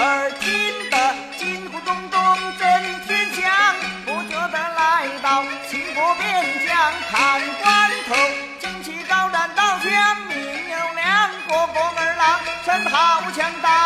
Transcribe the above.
耳听得金鼓咚咚震天响不觉得来到秦国边疆看关头旌旗高燃刀枪明又亮国哥们儿郎真好强大。